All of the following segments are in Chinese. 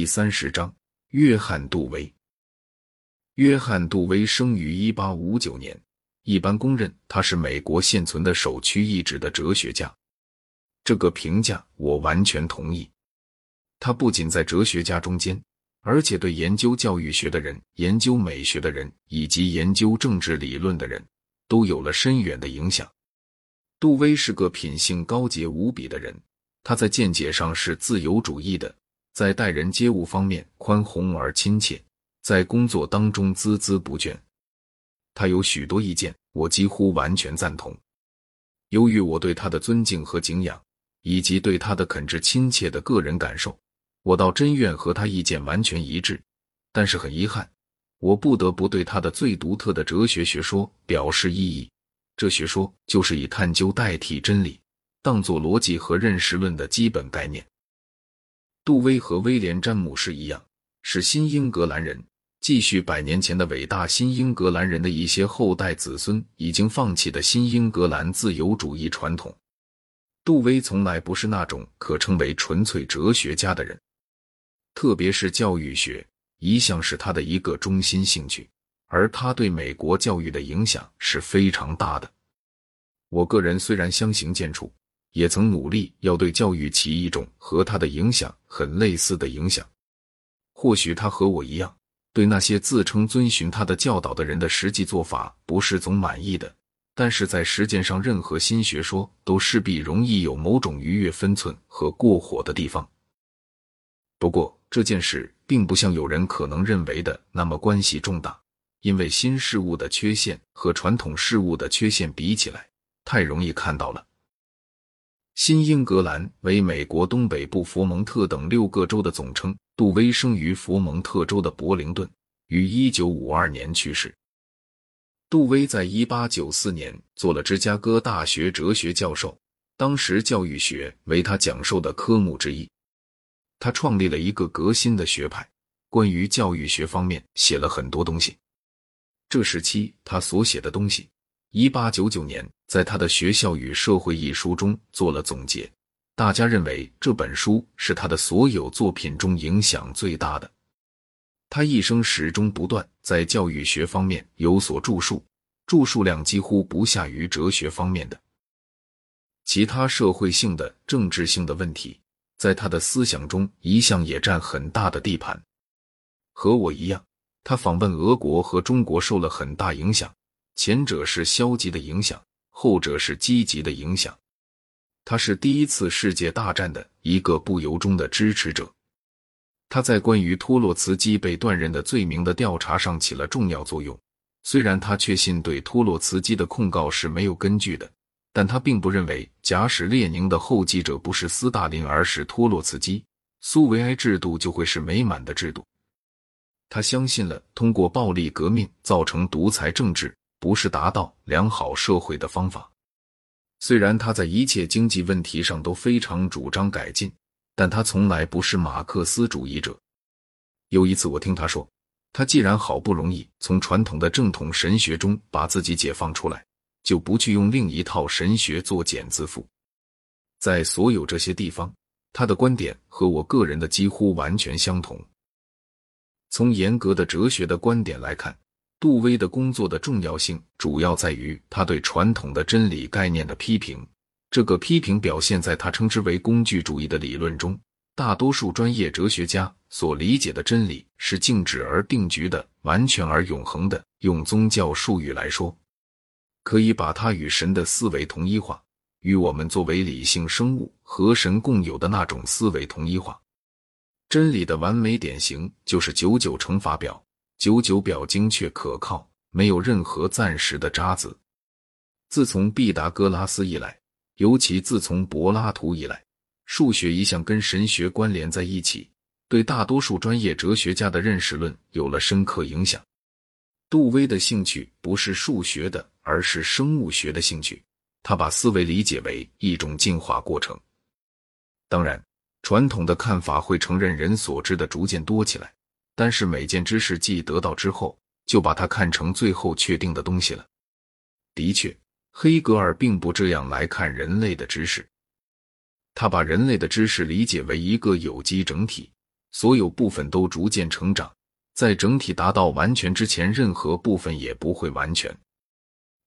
第三十章，约翰·杜威。约翰·杜威生于一八五九年，一般公认他是美国现存的首屈一指的哲学家。这个评价我完全同意。他不仅在哲学家中间，而且对研究教育学的人、研究美学的人以及研究政治理论的人都有了深远的影响。杜威是个品性高洁无比的人，他在见解上是自由主义的。在待人接物方面宽宏而亲切，在工作当中孜孜不倦。他有许多意见，我几乎完全赞同。由于我对他的尊敬和敬仰，以及对他的恳挚亲切的个人感受，我倒真愿和他意见完全一致。但是很遗憾，我不得不对他的最独特的哲学学说表示异议。这学说就是以探究代替真理，当作逻辑和认识论的基本概念。杜威和威廉·詹姆士一样，是新英格兰人，继续百年前的伟大新英格兰人的一些后代子孙已经放弃的新英格兰自由主义传统。杜威从来不是那种可称为纯粹哲学家的人，特别是教育学一向是他的一个中心兴趣，而他对美国教育的影响是非常大的。我个人虽然相形见绌。也曾努力要对教育起一种和他的影响很类似的影响。或许他和我一样，对那些自称遵循他的教导的人的实际做法不是总满意的。但是在实践上，任何新学说都势必容易有某种逾越分寸和过火的地方。不过这件事并不像有人可能认为的那么关系重大，因为新事物的缺陷和传统事物的缺陷比起来，太容易看到了。新英格兰为美国东北部佛蒙特等六个州的总称。杜威生于佛蒙特州的柏灵顿，于一九五二年去世。杜威在一八九四年做了芝加哥大学哲学教授，当时教育学为他讲授的科目之一。他创立了一个革新的学派，关于教育学方面写了很多东西。这时期他所写的东西。一八九九年，在他的《学校与社会》一书中做了总结。大家认为这本书是他的所有作品中影响最大的。他一生始终不断在教育学方面有所著述，著述量几乎不下于哲学方面的。其他社会性的、政治性的问题，在他的思想中一向也占很大的地盘。和我一样，他访问俄国和中国受了很大影响。前者是消极的影响，后者是积极的影响。他是第一次世界大战的一个不由衷的支持者。他在关于托洛茨基被断任的罪名的调查上起了重要作用。虽然他确信对托洛茨基的控告是没有根据的，但他并不认为假使列宁的后继者不是斯大林，而是托洛茨基，苏维埃制度就会是美满的制度。他相信了通过暴力革命造成独裁政治。不是达到良好社会的方法。虽然他在一切经济问题上都非常主张改进，但他从来不是马克思主义者。有一次，我听他说，他既然好不容易从传统的正统神学中把自己解放出来，就不去用另一套神学做茧自缚。在所有这些地方，他的观点和我个人的几乎完全相同。从严格的哲学的观点来看。杜威的工作的重要性主要在于他对传统的真理概念的批评。这个批评表现在他称之为工具主义的理论中。大多数专业哲学家所理解的真理是静止而定局的、完全而永恒的。用宗教术语来说，可以把它与神的思维同一化，与我们作为理性生物和神共有的那种思维同一化。真理的完美典型就是九九乘法表。九九表精确可靠，没有任何暂时的渣子。自从毕达哥拉斯以来，尤其自从柏拉图以来，数学一向跟神学关联在一起，对大多数专业哲学家的认识论有了深刻影响。杜威的兴趣不是数学的，而是生物学的兴趣。他把思维理解为一种进化过程。当然，传统的看法会承认人所知的逐渐多起来。但是每件知识既得到之后，就把它看成最后确定的东西了。的确，黑格尔并不这样来看人类的知识。他把人类的知识理解为一个有机整体，所有部分都逐渐成长，在整体达到完全之前，任何部分也不会完全。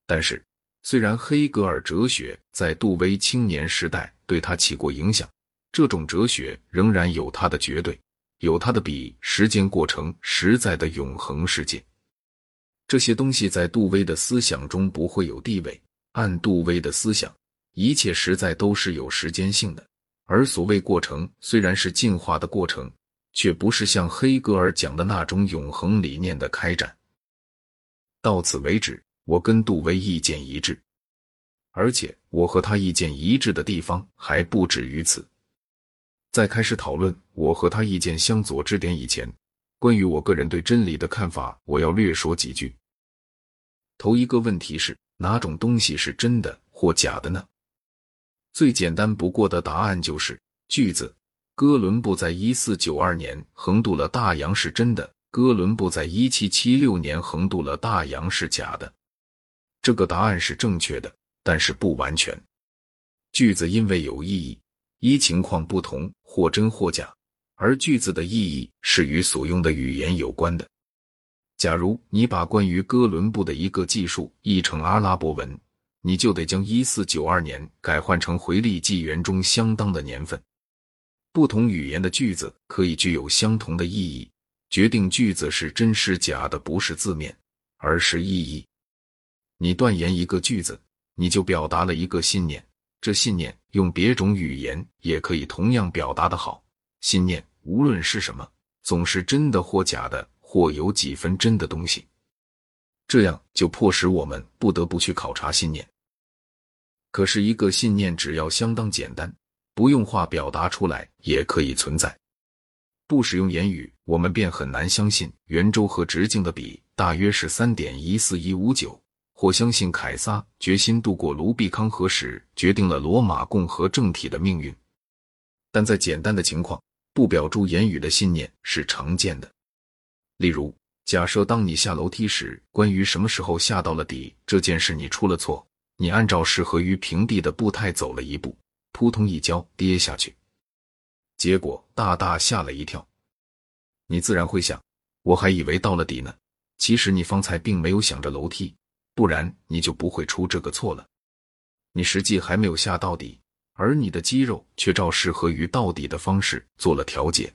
但是，虽然黑格尔哲学在杜威青年时代对他起过影响，这种哲学仍然有它的绝对，有它的笔时间过程实在的永恒世界。这些东西在杜威的思想中不会有地位。按杜威的思想，一切实在都是有时间性的。而所谓过程，虽然是进化的过程，却不是像黑格尔讲的那种永恒理念的开展。到此为止，我跟杜威意见一致，而且我和他意见一致的地方还不止于此。在开始讨论我和他意见相左之点以前，关于我个人对真理的看法，我要略说几句。头一个问题是哪种东西是真的或假的呢？最简单不过的答案就是句子：哥伦布在一四九二年横渡了大洋是真的，哥伦布在一七七六年横渡了大洋是假的。这个答案是正确的，但是不完全。句子因为有意义，依情况不同，或真或假，而句子的意义是与所用的语言有关的。假如你把关于哥伦布的一个记述译成阿拉伯文，你就得将一四九二年改换成回历纪元中相当的年份。不同语言的句子可以具有相同的意义，决定句子是真是假的不是字面，而是意义。你断言一个句子，你就表达了一个信念，这信念用别种语言也可以同样表达的好。信念无论是什么，总是真的或假的。或有几分真的东西，这样就迫使我们不得不去考察信念。可是，一个信念只要相当简单，不用话表达出来也可以存在。不使用言语，我们便很难相信圆周和直径的比大约是三点一四一五九，或相信凯撒决心渡过卢比康河时决定了罗马共和政体的命运。但在简单的情况，不表诸言语的信念是常见的。例如，假设当你下楼梯时，关于什么时候下到了底这件事你出了错，你按照适合于平地的步态走了一步，扑通一跤跌下去，结果大大吓了一跳。你自然会想，我还以为到了底呢。其实你方才并没有想着楼梯，不然你就不会出这个错了。你实际还没有下到底，而你的肌肉却照适合于到底的方式做了调节。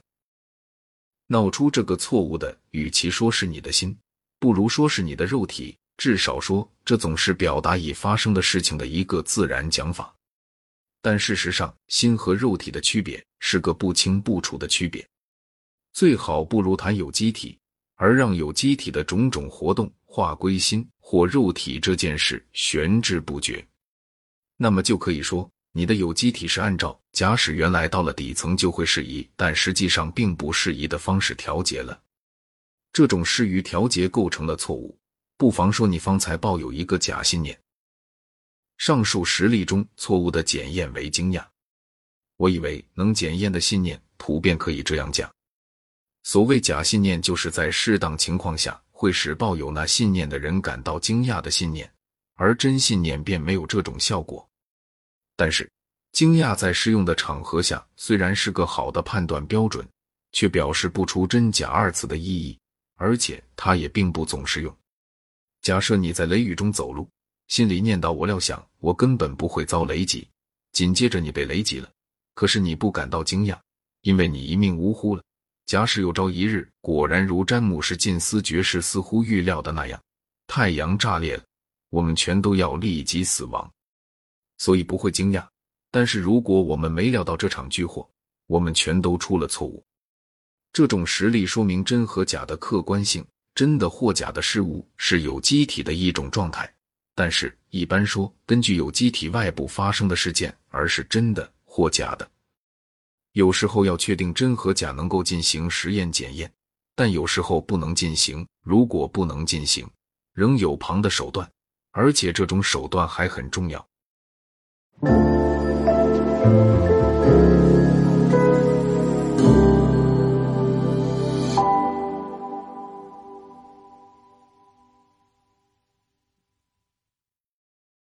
闹出这个错误的，与其说是你的心，不如说是你的肉体。至少说，这总是表达已发生的事情的一个自然讲法。但事实上，心和肉体的区别是个不清不楚的区别。最好不如谈有机体，而让有机体的种种活动划归心或肉体这件事悬置不决。那么就可以说。你的有机体是按照假使原来到了底层就会适宜，但实际上并不适宜的方式调节了。这种适于调节构成了错误。不妨说，你方才抱有一个假信念。上述实例中，错误的检验为惊讶。我以为能检验的信念，普遍可以这样讲：所谓假信念，就是在适当情况下会使抱有那信念的人感到惊讶的信念，而真信念便没有这种效果。但是，惊讶在适用的场合下虽然是个好的判断标准，却表示不出真假二字的意义，而且它也并不总是用。假设你在雷雨中走路，心里念叨：“我料想我根本不会遭雷击。”紧接着你被雷击了，可是你不感到惊讶，因为你一命呜呼了。假使有朝一日果然如詹姆士·金斯爵士似乎预料的那样，太阳炸裂了，我们全都要立即死亡。所以不会惊讶，但是如果我们没料到这场巨祸，我们全都出了错误。这种实例说明真和假的客观性，真的或假的事物是有机体的一种状态。但是，一般说，根据有机体外部发生的事件，而是真的或假的。有时候要确定真和假能够进行实验检验但有时候不能进行如果不能进行仍有旁的手段而且这种手段还很重要。